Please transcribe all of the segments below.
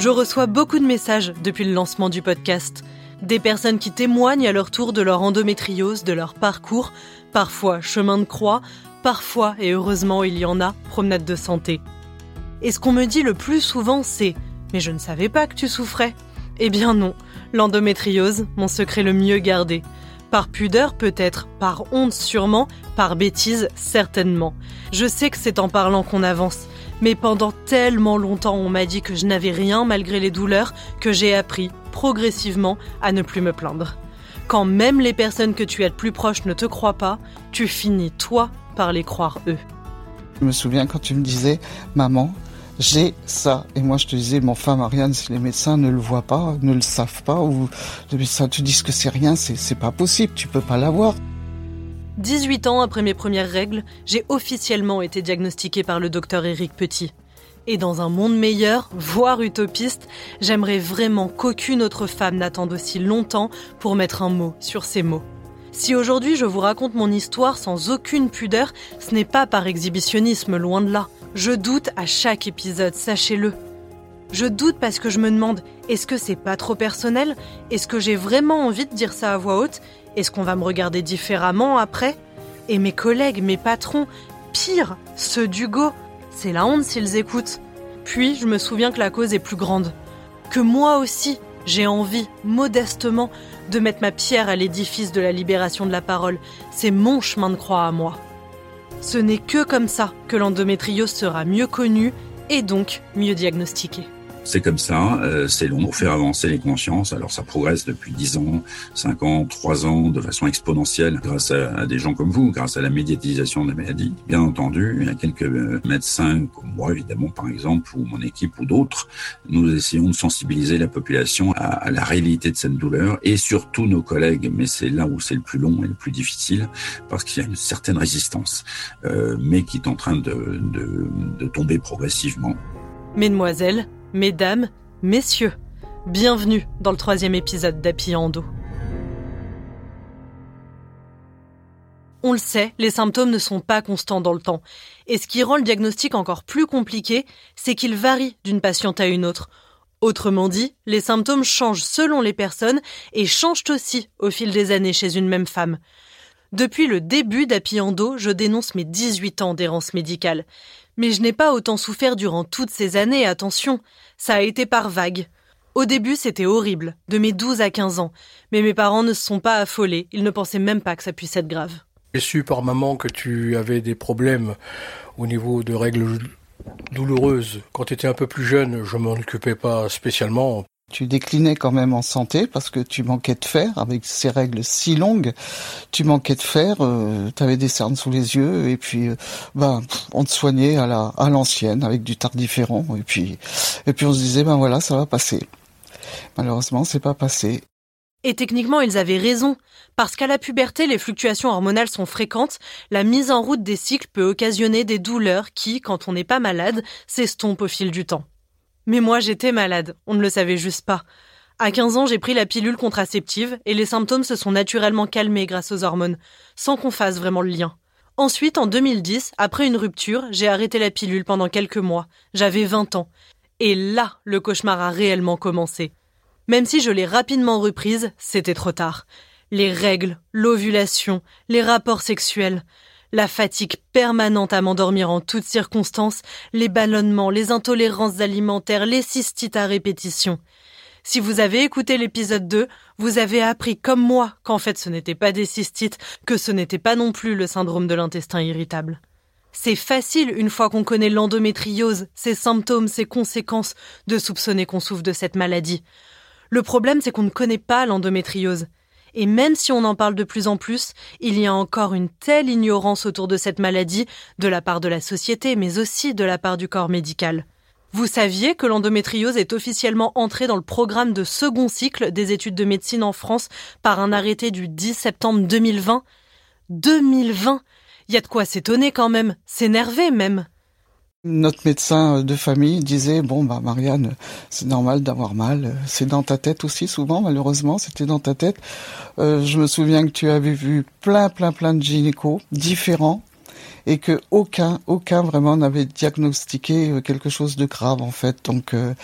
Je reçois beaucoup de messages depuis le lancement du podcast. Des personnes qui témoignent à leur tour de leur endométriose, de leur parcours, parfois chemin de croix, parfois, et heureusement il y en a, promenade de santé. Et ce qu'on me dit le plus souvent c'est ⁇ Mais je ne savais pas que tu souffrais ⁇ Eh bien non, l'endométriose, mon secret le mieux gardé. Par pudeur peut-être, par honte sûrement, par bêtise certainement. Je sais que c'est en parlant qu'on avance, mais pendant tellement longtemps on m'a dit que je n'avais rien malgré les douleurs que j'ai appris, progressivement, à ne plus me plaindre. Quand même les personnes que tu as de plus proches ne te croient pas, tu finis toi par les croire eux. Je me souviens quand tu me disais, maman, j'ai ça. Et moi, je te disais, mon femme Marianne, si les médecins ne le voient pas, ne le savent pas, ou les médecins te disent que c'est rien, c'est pas possible, tu peux pas l'avoir. 18 ans après mes premières règles, j'ai officiellement été diagnostiquée par le docteur Éric Petit. Et dans un monde meilleur, voire utopiste, j'aimerais vraiment qu'aucune autre femme n'attende aussi longtemps pour mettre un mot sur ces mots. Si aujourd'hui je vous raconte mon histoire sans aucune pudeur, ce n'est pas par exhibitionnisme, loin de là. Je doute à chaque épisode, sachez-le. Je doute parce que je me demande, est-ce que c'est pas trop personnel? Est-ce que j'ai vraiment envie de dire ça à voix haute? Est-ce qu'on va me regarder différemment après? Et mes collègues, mes patrons, pire, ceux d'Hugo, c'est la honte s'ils écoutent. Puis je me souviens que la cause est plus grande. Que moi aussi, j'ai envie, modestement, de mettre ma pierre à l'édifice de la libération de la parole. C'est mon chemin de croix à moi. Ce n'est que comme ça que l'endométriose sera mieux connue et donc mieux diagnostiquée. C'est comme ça, euh, c'est long pour faire avancer les consciences. Alors ça progresse depuis 10 ans, 5 ans, 3 ans, de façon exponentielle, grâce à, des gens comme vous, grâce à la médiatisation de la maladie. Bien entendu, il y a quelques euh, médecins, comme moi évidemment par exemple, ou mon équipe ou d'autres, nous essayons de sensibiliser la population à, la réalité de cette douleur et surtout nos collègues, mais c'est là où c'est le plus long et le plus difficile, parce qu'il y a une certaine résistance, euh, mais qui est en train de, de, de tomber progressivement. Mesdemoiselles, Mesdames, messieurs, bienvenue dans le troisième épisode d'Happy Endo. On le sait, les symptômes ne sont pas constants dans le temps. Et ce qui rend le diagnostic encore plus compliqué, c'est qu'il varie d'une patiente à une autre. Autrement dit, les symptômes changent selon les personnes et changent aussi au fil des années chez une même femme. Depuis le début d'Happy Endo, je dénonce mes 18 ans d'errance médicale. Mais je n'ai pas autant souffert durant toutes ces années, attention. Ça a été par vagues. Au début, c'était horrible, de mes 12 à 15 ans. Mais mes parents ne se sont pas affolés, ils ne pensaient même pas que ça puisse être grave. J'ai su par maman que tu avais des problèmes au niveau de règles douloureuses. Quand tu étais un peu plus jeune, je m'en occupais pas spécialement. Tu déclinais quand même en santé parce que tu manquais de fer avec ces règles si longues. Tu manquais de fer, euh, tu avais des cernes sous les yeux et puis euh, ben on te soignait à la à l'ancienne avec du tardiféron et puis et puis on se disait ben voilà ça va passer. Malheureusement c'est pas passé. Et techniquement, ils avaient raison, parce qu'à la puberté, les fluctuations hormonales sont fréquentes, la mise en route des cycles peut occasionner des douleurs qui, quand on n'est pas malade, s'estompent au fil du temps. Mais moi, j'étais malade, on ne le savait juste pas. À 15 ans, j'ai pris la pilule contraceptive et les symptômes se sont naturellement calmés grâce aux hormones, sans qu'on fasse vraiment le lien. Ensuite, en 2010, après une rupture, j'ai arrêté la pilule pendant quelques mois. J'avais 20 ans. Et là, le cauchemar a réellement commencé. Même si je l'ai rapidement reprise, c'était trop tard. Les règles, l'ovulation, les rapports sexuels la fatigue permanente à m'endormir en toutes circonstances, les ballonnements, les intolérances alimentaires, les cystites à répétition. Si vous avez écouté l'épisode 2, vous avez appris comme moi qu'en fait ce n'était pas des cystites, que ce n'était pas non plus le syndrome de l'intestin irritable. C'est facile, une fois qu'on connaît l'endométriose, ses symptômes, ses conséquences, de soupçonner qu'on souffre de cette maladie. Le problème, c'est qu'on ne connaît pas l'endométriose. Et même si on en parle de plus en plus, il y a encore une telle ignorance autour de cette maladie de la part de la société, mais aussi de la part du corps médical. Vous saviez que l'endométriose est officiellement entrée dans le programme de second cycle des études de médecine en France par un arrêté du 10 septembre 2020 2020 Il y a de quoi s'étonner quand même, s'énerver même. Notre médecin de famille disait bon bah Marianne, c'est normal d'avoir mal, c'est dans ta tête aussi souvent malheureusement, c'était dans ta tête. Euh, je me souviens que tu avais vu plein plein plein de gynécos différents et que aucun, aucun vraiment n'avait diagnostiqué euh, quelque chose de grave en fait. Donc, euh,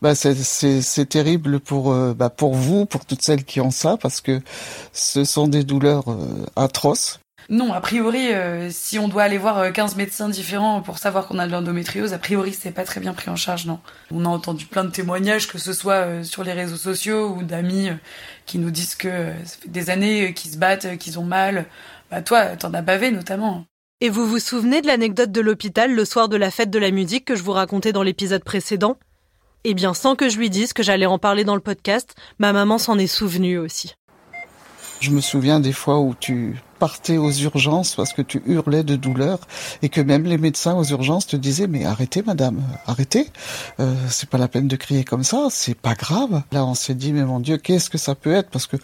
bah, c'est terrible pour, bah, pour vous, pour toutes celles qui ont ça, parce que ce sont des douleurs atroces. Non, a priori, si on doit aller voir 15 médecins différents pour savoir qu'on a de l'endométriose, a priori, c'est pas très bien pris en charge, non. On a entendu plein de témoignages, que ce soit sur les réseaux sociaux ou d'amis qui nous disent que ça fait des années qu'ils se battent, qu'ils ont mal. Bah toi, t'en as bavé notamment. Et vous vous souvenez de l'anecdote de l'hôpital le soir de la fête de la musique que je vous racontais dans l'épisode précédent? Eh bien, sans que je lui dise que j'allais en parler dans le podcast, ma maman s'en est souvenue aussi. Je me souviens des fois où tu partais aux urgences parce que tu hurlais de douleur et que même les médecins aux urgences te disaient mais arrêtez madame, arrêtez, euh, c'est pas la peine de crier comme ça, c'est pas grave. Là on s'est dit mais mon Dieu qu'est-ce que ça peut être? Parce que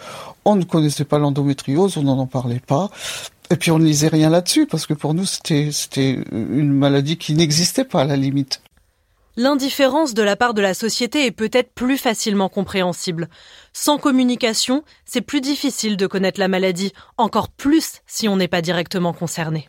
on ne connaissait pas l'endométriose, on n'en en parlait pas. Et puis on ne lisait rien là-dessus parce que pour nous c'était c'était une maladie qui n'existait pas à la limite. L'indifférence de la part de la société est peut-être plus facilement compréhensible. Sans communication, c'est plus difficile de connaître la maladie, encore plus si on n'est pas directement concerné.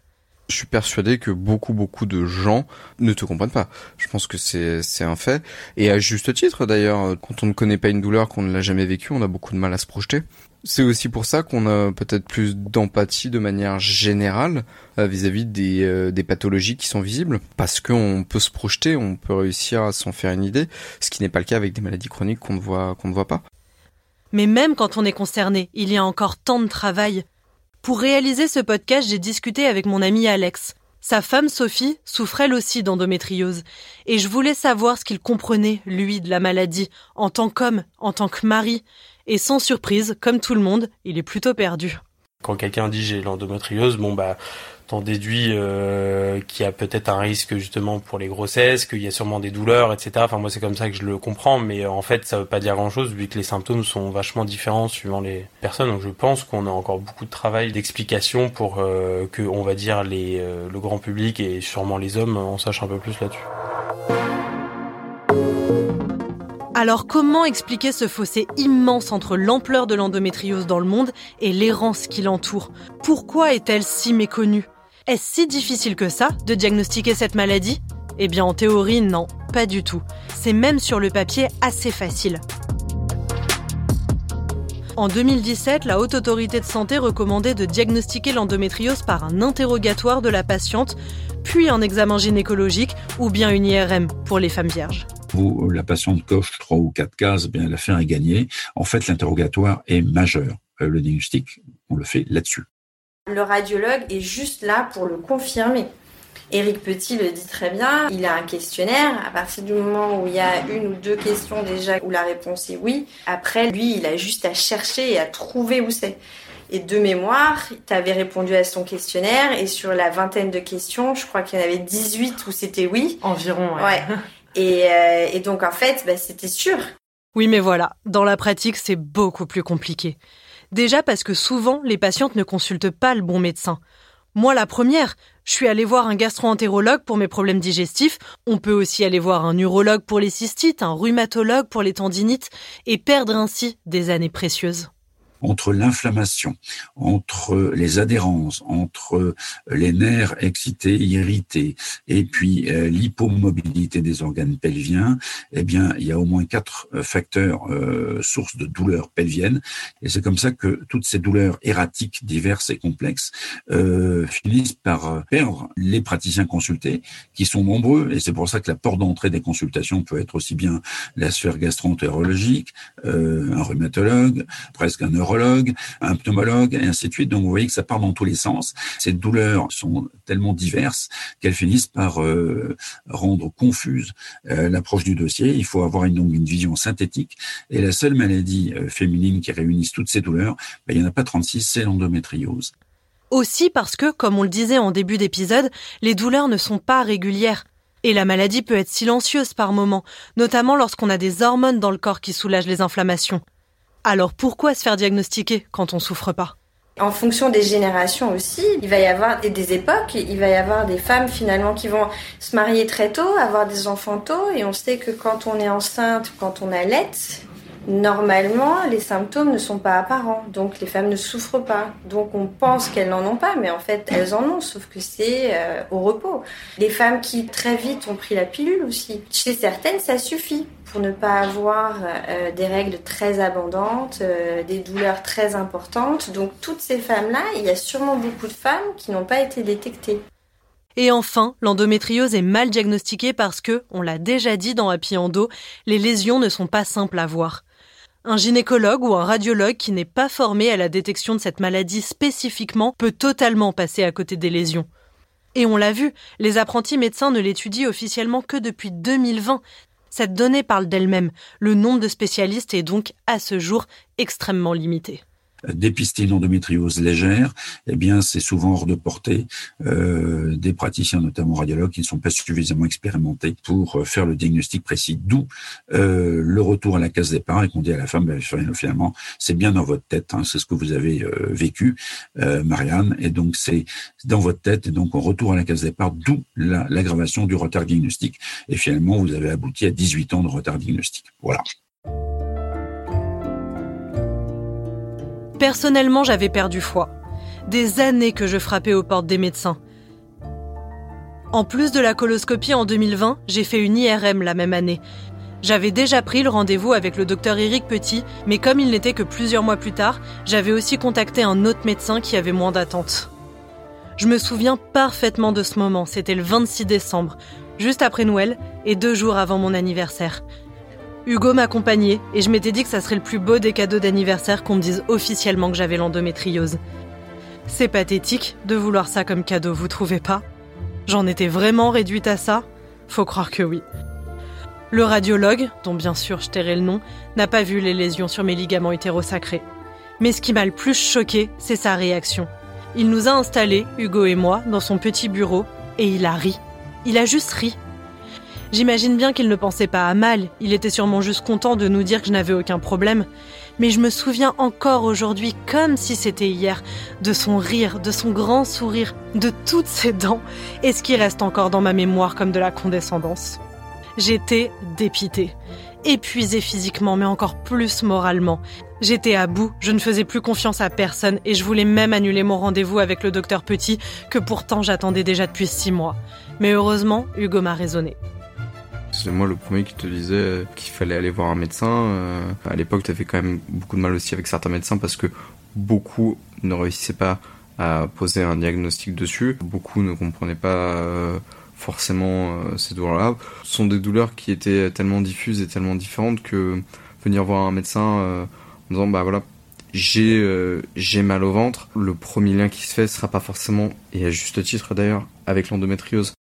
Je suis persuadé que beaucoup beaucoup de gens ne te comprennent pas. Je pense que c'est un fait et à juste titre d'ailleurs. Quand on ne connaît pas une douleur, qu'on ne l'a jamais vécue, on a beaucoup de mal à se projeter. C'est aussi pour ça qu'on a peut-être plus d'empathie de manière générale euh, vis-à-vis des, euh, des pathologies qui sont visibles, parce qu'on peut se projeter, on peut réussir à s'en faire une idée, ce qui n'est pas le cas avec des maladies chroniques qu'on ne voit qu'on ne voit pas. Mais même quand on est concerné, il y a encore tant de travail. Pour réaliser ce podcast, j'ai discuté avec mon ami Alex. Sa femme Sophie souffrait elle aussi d'endométriose, et je voulais savoir ce qu'il comprenait, lui, de la maladie, en tant qu'homme, en tant que mari, et sans surprise, comme tout le monde, il est plutôt perdu. Quand quelqu'un dit j'ai l'endométriose, bon bah t'en déduis euh, qu'il y a peut-être un risque justement pour les grossesses, qu'il y a sûrement des douleurs, etc. Enfin moi c'est comme ça que je le comprends, mais euh, en fait ça veut pas dire grand-chose vu que les symptômes sont vachement différents suivant les personnes. Donc je pense qu'on a encore beaucoup de travail d'explication pour euh, que on va dire le grand public et sûrement les hommes en sachent un peu plus là-dessus. Alors comment expliquer ce fossé immense entre l'ampleur de l'endométriose dans le monde et l'errance qui l'entoure? Pourquoi est-elle si méconnue? Est-ce si difficile que ça de diagnostiquer cette maladie? Eh bien en théorie non, pas du tout. C'est même sur le papier assez facile. En 2017, la Haute Autorité de Santé recommandait de diagnostiquer l'endométriose par un interrogatoire de la patiente, puis un examen gynécologique ou bien une IRM pour les femmes vierges vous, la patiente coche trois ou quatre cases, eh bien l'affaire est gagnée. En fait, l'interrogatoire est majeur. Euh, le diagnostic, on le fait là-dessus. Le radiologue est juste là pour le confirmer. Éric Petit le dit très bien, il a un questionnaire. À partir du moment où il y a une ou deux questions déjà où la réponse est oui, après, lui, il a juste à chercher et à trouver où c'est. Et de mémoire, tu avais répondu à son questionnaire et sur la vingtaine de questions, je crois qu'il y en avait 18 où c'était oui. Environ, ouais. ouais. Euh, et, donc en fait, bah, c'était sûr. Oui, mais voilà, dans la pratique, c'est beaucoup plus compliqué. Déjà parce que souvent, les patientes ne consultent pas le bon médecin. Moi, la première, je suis allée voir un gastro-entérologue pour mes problèmes digestifs. On peut aussi aller voir un urologue pour les cystites, un rhumatologue pour les tendinites, et perdre ainsi des années précieuses entre l'inflammation, entre les adhérences, entre les nerfs excités, irrités, et puis euh, l'hypomobilité des organes pelviens, eh bien, il y a au moins quatre euh, facteurs euh, sources de douleurs pelviennes. Et c'est comme ça que toutes ces douleurs erratiques, diverses et complexes, euh, finissent par perdre les praticiens consultés, qui sont nombreux. Et c'est pour ça que la porte d'entrée des consultations peut être aussi bien la sphère gastro-entérologique, euh, un rhumatologue, presque un neurologue, un pneumologue, et ainsi de suite. Donc vous voyez que ça part dans tous les sens. Ces douleurs sont tellement diverses qu'elles finissent par euh, rendre confuse euh, l'approche du dossier. Il faut avoir une, donc une vision synthétique. Et la seule maladie euh, féminine qui réunisse toutes ces douleurs, ben, il n'y en a pas 36, c'est l'endométriose. Aussi parce que, comme on le disait en début d'épisode, les douleurs ne sont pas régulières. Et la maladie peut être silencieuse par moments, notamment lorsqu'on a des hormones dans le corps qui soulagent les inflammations. Alors pourquoi se faire diagnostiquer quand on souffre pas? En fonction des générations aussi, il va y avoir des époques, il va y avoir des femmes finalement qui vont se marier très tôt, avoir des enfants tôt, et on sait que quand on est enceinte, quand on allait, Normalement, les symptômes ne sont pas apparents, donc les femmes ne souffrent pas. Donc on pense qu'elles n'en ont pas, mais en fait elles en ont, sauf que c'est euh, au repos. Les femmes qui très vite ont pris la pilule aussi, chez certaines ça suffit pour ne pas avoir euh, des règles très abondantes, euh, des douleurs très importantes. Donc toutes ces femmes-là, il y a sûrement beaucoup de femmes qui n'ont pas été détectées. Et enfin, l'endométriose est mal diagnostiquée parce que, on l'a déjà dit dans Happy Endo, les lésions ne sont pas simples à voir. Un gynécologue ou un radiologue qui n'est pas formé à la détection de cette maladie spécifiquement peut totalement passer à côté des lésions. Et on l'a vu, les apprentis médecins ne l'étudient officiellement que depuis 2020, cette donnée parle d'elle-même. Le nombre de spécialistes est donc, à ce jour, extrêmement limité dépister une endométriose légère, eh bien, c'est souvent hors de portée euh, des praticiens, notamment radiologues, qui ne sont pas suffisamment expérimentés pour euh, faire le diagnostic précis. D'où euh, le retour à la case départ et qu'on dit à la femme, ben, finalement, c'est bien dans votre tête, hein, c'est ce que vous avez euh, vécu, euh, Marianne, et donc c'est dans votre tête, et donc on retour à la case départ, d'où l'aggravation du retard diagnostique. Et finalement, vous avez abouti à 18 ans de retard diagnostique. Voilà. Personnellement, j'avais perdu foi. Des années que je frappais aux portes des médecins. En plus de la coloscopie en 2020, j'ai fait une IRM la même année. J'avais déjà pris le rendez-vous avec le docteur Éric Petit, mais comme il n'était que plusieurs mois plus tard, j'avais aussi contacté un autre médecin qui avait moins d'attente. Je me souviens parfaitement de ce moment, c'était le 26 décembre, juste après Noël et deux jours avant mon anniversaire. Hugo m'accompagnait et je m'étais dit que ça serait le plus beau des cadeaux d'anniversaire qu'on me dise officiellement que j'avais l'endométriose. C'est pathétique de vouloir ça comme cadeau, vous trouvez pas? J'en étais vraiment réduite à ça? Faut croire que oui. Le radiologue, dont bien sûr je tairai le nom, n'a pas vu les lésions sur mes ligaments utérosacrés. Mais ce qui m'a le plus choqué, c'est sa réaction. Il nous a installés, Hugo et moi, dans son petit bureau, et il a ri. Il a juste ri. J'imagine bien qu'il ne pensait pas à mal, il était sûrement juste content de nous dire que je n'avais aucun problème. Mais je me souviens encore aujourd'hui, comme si c'était hier, de son rire, de son grand sourire, de toutes ses dents, et ce qui reste encore dans ma mémoire comme de la condescendance. J'étais dépitée, épuisée physiquement, mais encore plus moralement. J'étais à bout, je ne faisais plus confiance à personne et je voulais même annuler mon rendez-vous avec le docteur Petit, que pourtant j'attendais déjà depuis six mois. Mais heureusement, Hugo m'a raisonné. C'est moi le premier qui te disait qu'il fallait aller voir un médecin. Euh, à l'époque, tu avais quand même beaucoup de mal aussi avec certains médecins parce que beaucoup ne réussissaient pas à poser un diagnostic dessus. Beaucoup ne comprenaient pas euh, forcément euh, ces douleurs-là. Ce sont des douleurs qui étaient tellement diffuses et tellement différentes que venir voir un médecin en disant bah voilà j'ai j'ai mal au ventre, le premier lien qui se fait sera pas forcément et à juste titre d'ailleurs avec l'endométriose.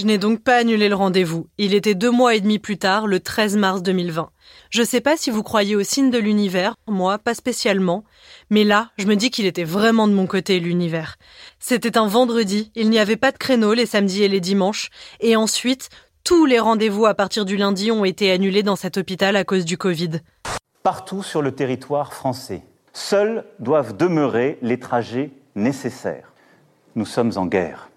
Je n'ai donc pas annulé le rendez-vous. Il était deux mois et demi plus tard, le 13 mars 2020. Je sais pas si vous croyez au signe de l'univers, moi pas spécialement, mais là, je me dis qu'il était vraiment de mon côté l'univers. C'était un vendredi, il n'y avait pas de créneau les samedis et les dimanches, et ensuite, tous les rendez-vous à partir du lundi ont été annulés dans cet hôpital à cause du Covid. Partout sur le territoire français, seuls doivent demeurer les trajets nécessaires. Nous sommes en guerre.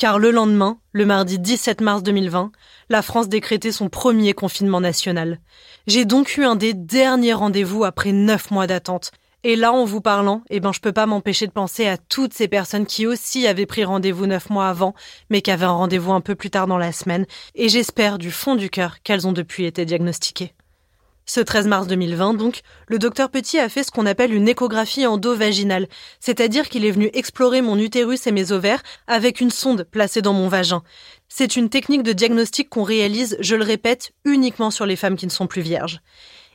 Car le lendemain, le mardi 17 mars 2020, la France décrétait son premier confinement national. J'ai donc eu un des derniers rendez-vous après neuf mois d'attente. Et là, en vous parlant, eh ben, je peux pas m'empêcher de penser à toutes ces personnes qui aussi avaient pris rendez-vous neuf mois avant, mais qui avaient un rendez-vous un peu plus tard dans la semaine. Et j'espère du fond du cœur qu'elles ont depuis été diagnostiquées. Ce 13 mars 2020, donc, le docteur Petit a fait ce qu'on appelle une échographie endovaginale, c'est-à-dire qu'il est venu explorer mon utérus et mes ovaires avec une sonde placée dans mon vagin. C'est une technique de diagnostic qu'on réalise, je le répète, uniquement sur les femmes qui ne sont plus vierges.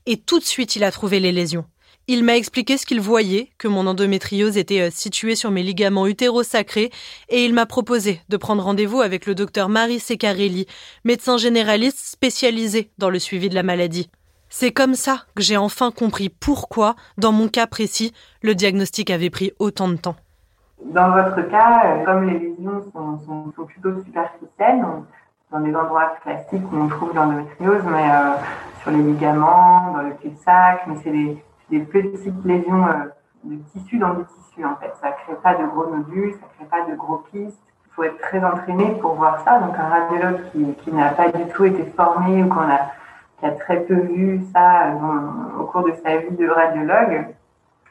Et tout de suite, il a trouvé les lésions. Il m'a expliqué ce qu'il voyait, que mon endométriose était euh, située sur mes ligaments utérosacrés, et il m'a proposé de prendre rendez-vous avec le docteur Marie Secarelli, médecin généraliste spécialisé dans le suivi de la maladie. C'est comme ça que j'ai enfin compris pourquoi, dans mon cas précis, le diagnostic avait pris autant de temps. Dans votre cas, euh, comme les lésions sont, plutôt superficielles, dans des endroits classiques où on trouve l'endométriose, mais euh, sur les ligaments, dans le cul-de-sac, mais c'est des, petites lésions euh, de tissu dans le tissu en fait. Ça ne crée pas de gros nodules, ça ne crée pas de gros kystes. Il faut être très entraîné pour voir ça. Donc un radiologue qui n'a pas du tout été formé ou qu'on a qui a très peu vu ça au cours de sa vie de radiologue,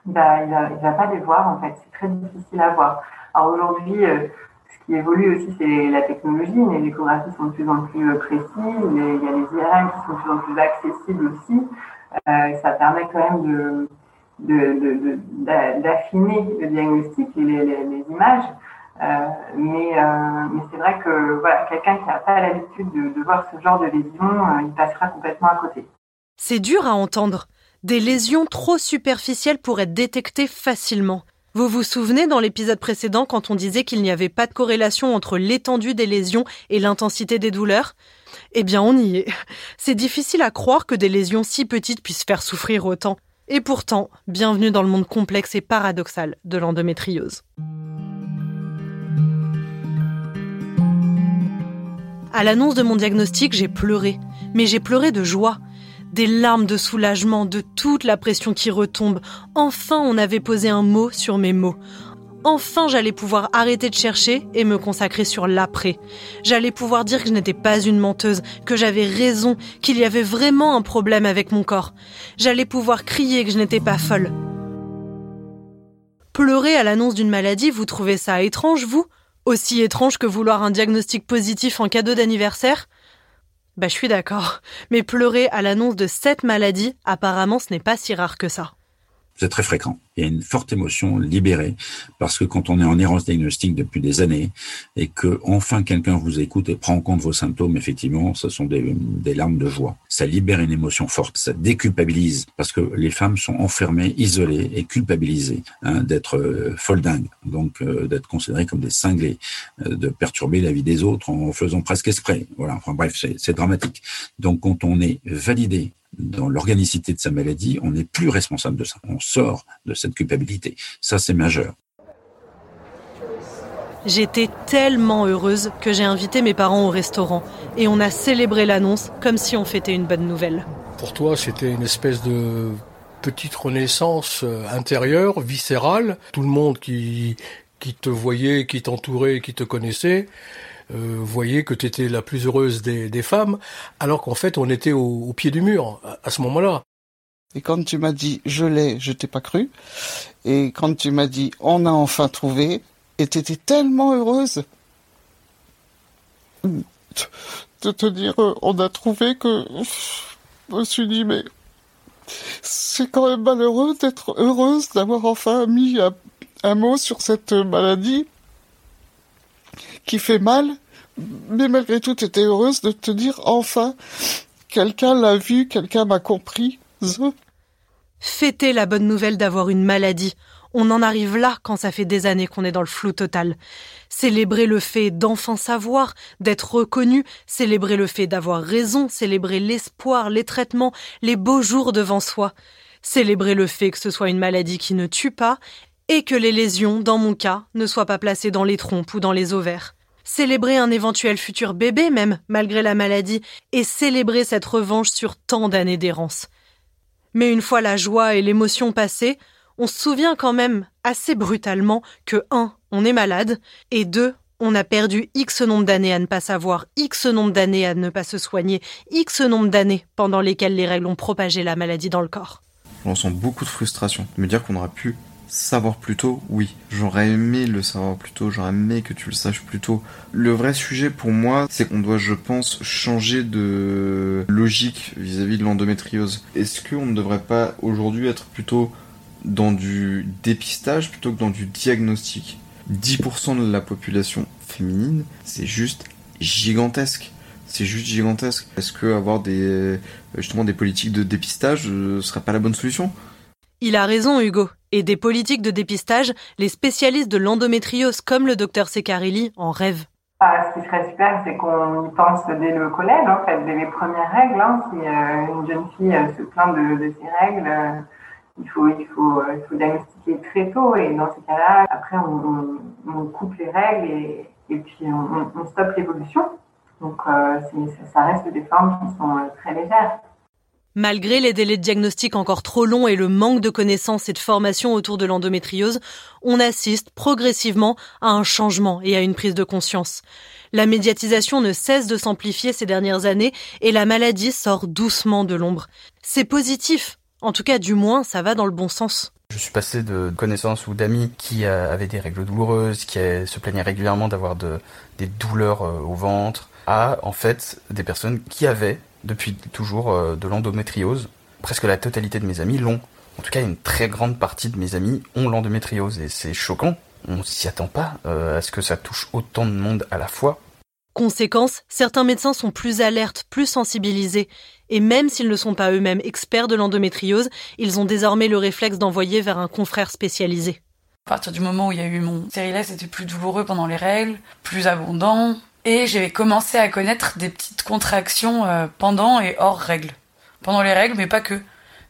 bah, il ne va, pas les voir en fait. C'est très difficile à voir. Alors aujourd'hui, euh, ce qui évolue aussi, c'est la technologie. Les échographies sont de plus en plus euh, précises. il y a les IRM qui sont de plus en plus accessibles aussi. Euh, ça permet quand même de d'affiner le diagnostic et les, images. Euh, mais, euh, mais c'est vrai que voilà, quelqu'un qui n'a pas l'habitude de, de, voir ce genre de lésions, il passera complètement à côté. C'est dur à entendre. Des lésions trop superficielles pour être détectées facilement. Vous vous souvenez dans l'épisode précédent quand on disait qu'il n'y avait pas de corrélation entre l'étendue des lésions et l'intensité des douleurs? Eh bien, on y est. C'est difficile à croire que des lésions si petites puissent faire souffrir autant. Et pourtant, bienvenue dans le monde complexe et paradoxal de l'endométriose. À l'annonce de mon diagnostic, j'ai pleuré, mais j'ai pleuré de joie des larmes de soulagement, de toute la pression qui retombe. Enfin, on avait posé un mot sur mes mots. Enfin, j'allais pouvoir arrêter de chercher et me consacrer sur l'après. J'allais pouvoir dire que je n'étais pas une menteuse, que j'avais raison, qu'il y avait vraiment un problème avec mon corps. J'allais pouvoir crier que je n'étais pas folle. Pleurer à l'annonce d'une maladie, vous trouvez ça étrange, vous? Aussi étrange que vouloir un diagnostic positif en cadeau d'anniversaire? Bah, je suis d'accord. Mais pleurer à l'annonce de cette maladie, apparemment, ce n'est pas si rare que ça. C'est très fréquent il y a une forte émotion libérée parce que quand on est en errance diagnostique depuis des années et que enfin quelqu'un vous écoute et prend en compte vos symptômes, effectivement, ce sont des, larmes de joie. Ça libère une émotion forte, ça déculpabilise parce que les femmes sont enfermées, isolées et culpabilisées hein, d'être euh, donc euh, d'être considérées comme des cinglés, euh, de perturber la vie des autres en faisant presque exprès. Voilà. Enfin bref, c'est dramatique. Donc quand on est validé dans l'organicité de sa maladie, on n'est plus responsable de ça. On sort de culpabilité. Ça, c'est majeur. J'étais tellement heureuse que j'ai invité mes parents au restaurant et on a célébré l'annonce comme si on fêtait une bonne nouvelle. Pour toi, c'était une espèce de petite renaissance euh, intérieure, viscérale. Tout le monde qui, qui te voyait, qui t'entourait, qui te connaissait, euh, voyait que tu étais la plus heureuse des, femmes, alors qu'en fait on était au, pied du mur à ce moment-là. Et quand tu m'as dit je l'ai, je t'ai pas cru. Et quand tu m'as dit on a enfin trouvé, et t'étais tellement heureuse de te dire on a trouvé que je me suis dit mais c'est quand même malheureux d'être heureuse d'avoir enfin mis un, mot sur cette maladie qui fait mal. Mais malgré tout, tu étais heureuse de te dire enfin quelqu'un l'a vu, quelqu'un m'a compris. Fêter la bonne nouvelle d'avoir une maladie. On en arrive là quand ça fait des années qu'on est dans le flou total. Célébrer le fait d'enfin savoir, d'être reconnu, célébrer le fait d'avoir raison, célébrer l'espoir, les traitements, les beaux jours devant soi. Célébrer le fait que ce soit une maladie qui ne tue pas et que les lésions, dans mon cas, ne soient pas placées dans les trompes ou dans les ovaires. Célébrer un éventuel futur bébé même, malgré la maladie, et célébrer cette revanche sur tant d'années d'errance. Mais une fois la joie et l'émotion passées, on se souvient quand même assez brutalement que 1. on est malade, et 2. on a perdu X nombre d'années à ne pas savoir, X nombre d'années à ne pas se soigner, X nombre d'années pendant lesquelles les règles ont propagé la maladie dans le corps. On sent beaucoup de frustration de me dire qu'on aurait pu savoir plus tôt, oui. J'aurais aimé le savoir plus tôt, j'aurais aimé que tu le saches plus tôt. Le vrai sujet pour moi, c'est qu'on doit, je pense, changer de logique vis-à-vis de l'endométriose. Est-ce qu'on ne devrait pas aujourd'hui être plutôt dans du dépistage plutôt que dans du diagnostic? 10% de la population féminine, c'est juste gigantesque. C'est juste gigantesque. Est-ce que avoir des justement des politiques de dépistage ne euh, serait pas la bonne solution? Il a raison Hugo et des politiques de dépistage, les spécialistes de l'endométriose comme le docteur Secarelli en rêvent. Ah, ce qui serait super, c'est qu'on y pense dès le collège, en fait, dès les premières règles. Hein. si euh, une jeune fille se plaint de, ses règles, euh, il, faut, il, faut, euh, il faut diagnostiquer très tôt. Et dans ces cas-là, après, on, coupe les règles et, puis on stoppe l'évolution. Donc, ça reste des formes qui sont très légères. Malgré les délais de diagnostic encore trop longs et le manque de connaissances et de formation autour de l'endométriose, on assiste progressivement à un changement et à une prise de conscience. La médiatisation ne cesse de s'amplifier ces dernières années et la maladie sort doucement de l'ombre. C'est positif. En tout cas, du moins, ça va dans le bon sens. Je suis passé de connaissances ou d'amis qui euh, avaient des règles douloureuses, qui euh, se plaignaient régulièrement d'avoir des douleurs euh, au ventre, à en fait des personnes qui avaient depuis toujours de l'endométriose. Presque la totalité de mes amis l'ont. En tout cas, une très grande partie de mes amis ont l'endométriose et c'est choquant. On s'y attend pas à ce que ça touche autant de monde à la fois. Conséquence, certains médecins sont plus alertes, plus sensibilisés. Et même s'ils ne sont pas eux-mêmes experts de l'endométriose, ils ont désormais le réflexe d'envoyer vers un confrère spécialisé. À partir du moment où il y a eu mon stérilet, c'était plus douloureux pendant les règles, plus abondant. Et j'avais commencé à connaître des petites contractions euh, pendant et hors règles. Pendant les règles, mais pas que.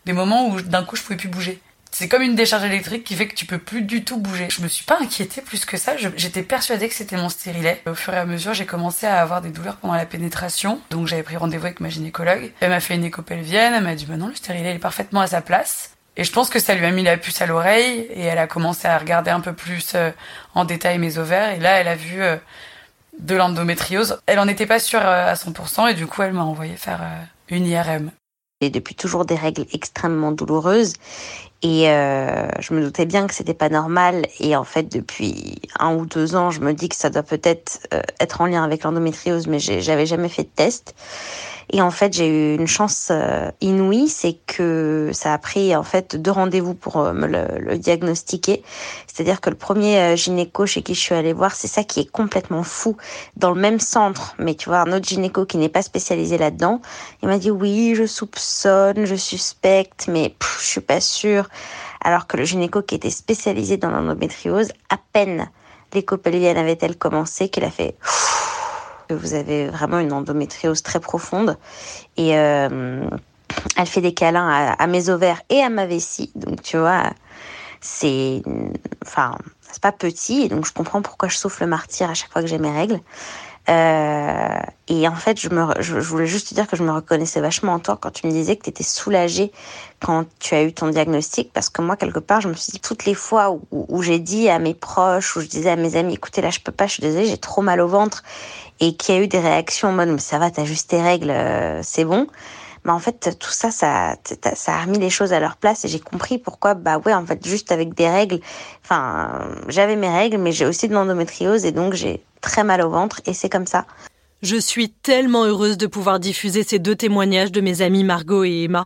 Des moments où d'un coup je pouvais plus bouger. C'est comme une décharge électrique qui fait que tu peux plus du tout bouger. Je me suis pas inquiétée plus que ça. J'étais persuadée que c'était mon stérilet. Au fur et à mesure, j'ai commencé à avoir des douleurs pendant la pénétration. Donc j'avais pris rendez-vous avec ma gynécologue. Elle m'a fait une écho-pelvienne. Elle m'a dit, bah non, le stérilet est parfaitement à sa place. Et je pense que ça lui a mis la puce à l'oreille et elle a commencé à regarder un peu plus euh, en détail mes ovaires. Et là, elle a vu euh, de l'endométriose. Elle en était pas sûre euh, à 100% et du coup, elle m'a envoyé faire une IRM. J'ai depuis toujours des règles extrêmement douloureuses et euh, je me doutais bien que c'était pas normal. Et en fait, depuis un ou deux ans, je me dis que ça doit peut-être euh, être en lien avec l'endométriose, mais j'avais jamais fait de test. Et en fait, j'ai eu une chance euh, inouïe, c'est que ça a pris en fait deux rendez-vous pour euh, me le, diagnostiquer. C'est-à-dire que le premier gynéco chez qui je suis allée voir, c'est ça qui est complètement fou. Dans le même centre, mais tu vois, un autre gynéco qui n'est pas spécialisé là-dedans, il m'a dit oui, je soupçonne, je suspecte, mais je suis pas sûre. Alors que le gynéco qui était spécialisé dans l'endométriose, à peine l'écopelvienne avait-elle commencé qu'il a fait vous avez vraiment une endométriose très profonde et euh, elle fait des câlins à, mes ovaires et à ma vessie. Donc tu vois, c'est enfin c'est pas petit et donc je comprends pourquoi je souffle le martyr à chaque fois que j'ai mes règles. Euh, et en fait, je, me, je, voulais juste te dire que je me reconnaissais vachement en toi quand tu me disais que tu étais soulagée quand tu as eu ton diagnostic, parce que moi, quelque part, je me suis dit, toutes les fois où, où j'ai dit à mes proches, où je disais à mes amis, écoutez, là, je peux pas, je suis désolée, j'ai trop mal au ventre, et qu'il y a eu des réactions en mode, mais ça va, t'as juste tes règles, euh, c'est bon. Mais en fait, tout ça, ça, a remis les choses à leur place et j'ai compris pourquoi, bah ouais, en fait, juste avec des règles, enfin, j'avais mes règles, mais j'ai aussi de l'endométriose et donc j'ai très mal au ventre et c'est comme ça. Je suis tellement heureuse de pouvoir diffuser ces deux témoignages de mes amis Margot et Emma.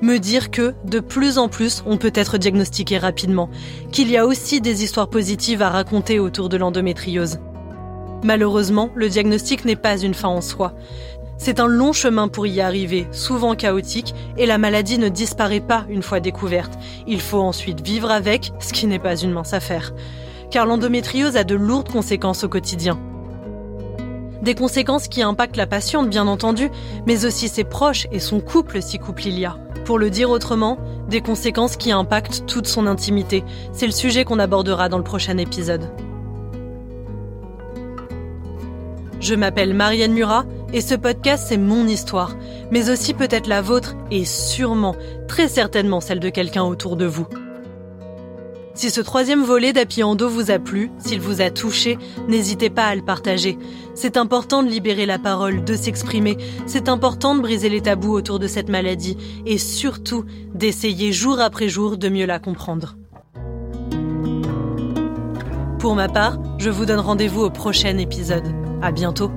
Me dire que, de plus en plus, on peut être diagnostiqué rapidement, qu'il y a aussi des histoires positives à raconter autour de l'endométriose. Malheureusement, le diagnostic n'est pas une fin en soi. C'est un long chemin pour y arriver, souvent chaotique, et la maladie ne disparaît pas une fois découverte. Il faut ensuite vivre avec, ce qui n'est pas une mince affaire. Car l'endométriose a de lourdes conséquences au quotidien. Des conséquences qui impactent la patiente, bien entendu, mais aussi ses proches et son couple si couple il y a. Pour le dire autrement, des conséquences qui impactent toute son intimité. C'est le sujet qu'on abordera dans le prochain épisode. Je m'appelle Marianne Murat et ce podcast c'est mon histoire, mais aussi peut-être la vôtre et sûrement, très certainement celle de quelqu'un autour de vous. Si ce troisième volet d'Api Endo vous a plu, s'il vous a touché, n'hésitez pas à le partager. C'est important de libérer la parole, de s'exprimer. C'est important de briser les tabous autour de cette maladie et surtout d'essayer jour après jour de mieux la comprendre. Pour ma part, je vous donne rendez-vous au prochain épisode. À bientôt.